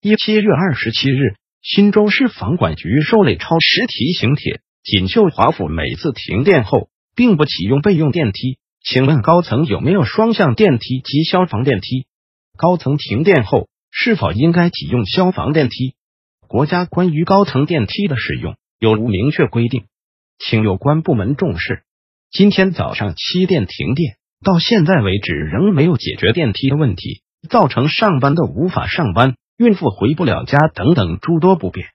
一七月二十七日，新州市房管局受理超时提醒帖，锦绣华府每次停电后并不启用备用电梯，请问高层有没有双向电梯及消防电梯？高层停电后是否应该启用消防电梯？国家关于高层电梯的使用有无明确规定？请有关部门重视。今天早上七电停电，到现在为止仍没有解决电梯的问题，造成上班的无法上班。孕妇回不了家等等诸多不便，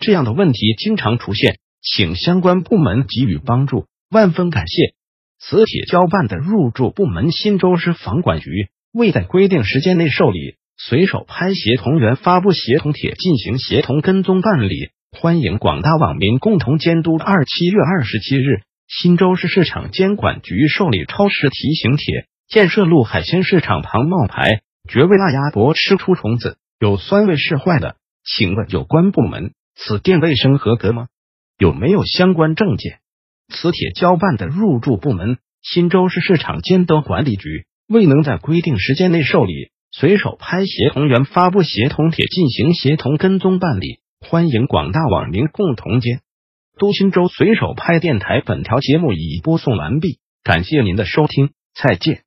这样的问题经常出现，请相关部门给予帮助，万分感谢。此帖交办的入驻部门新州市房管局未在规定时间内受理，随手拍协同员发布协同帖进行协同跟踪办理，欢迎广大网民共同监督。二七月二十七日，新州市市场监管局受理超市提醒帖：建设路海鲜市场旁冒牌绝味辣鸭脖吃出虫子。有酸味是坏的，请问有关部门，此店卫生合格吗？有没有相关证件？此帖交办的入驻部门新州市市场监督管理局未能在规定时间内受理，随手拍协同员发布协同帖进行协同跟踪办理，欢迎广大网民共同监督。新州随手拍电台本条节目已播送完毕，感谢您的收听，再见。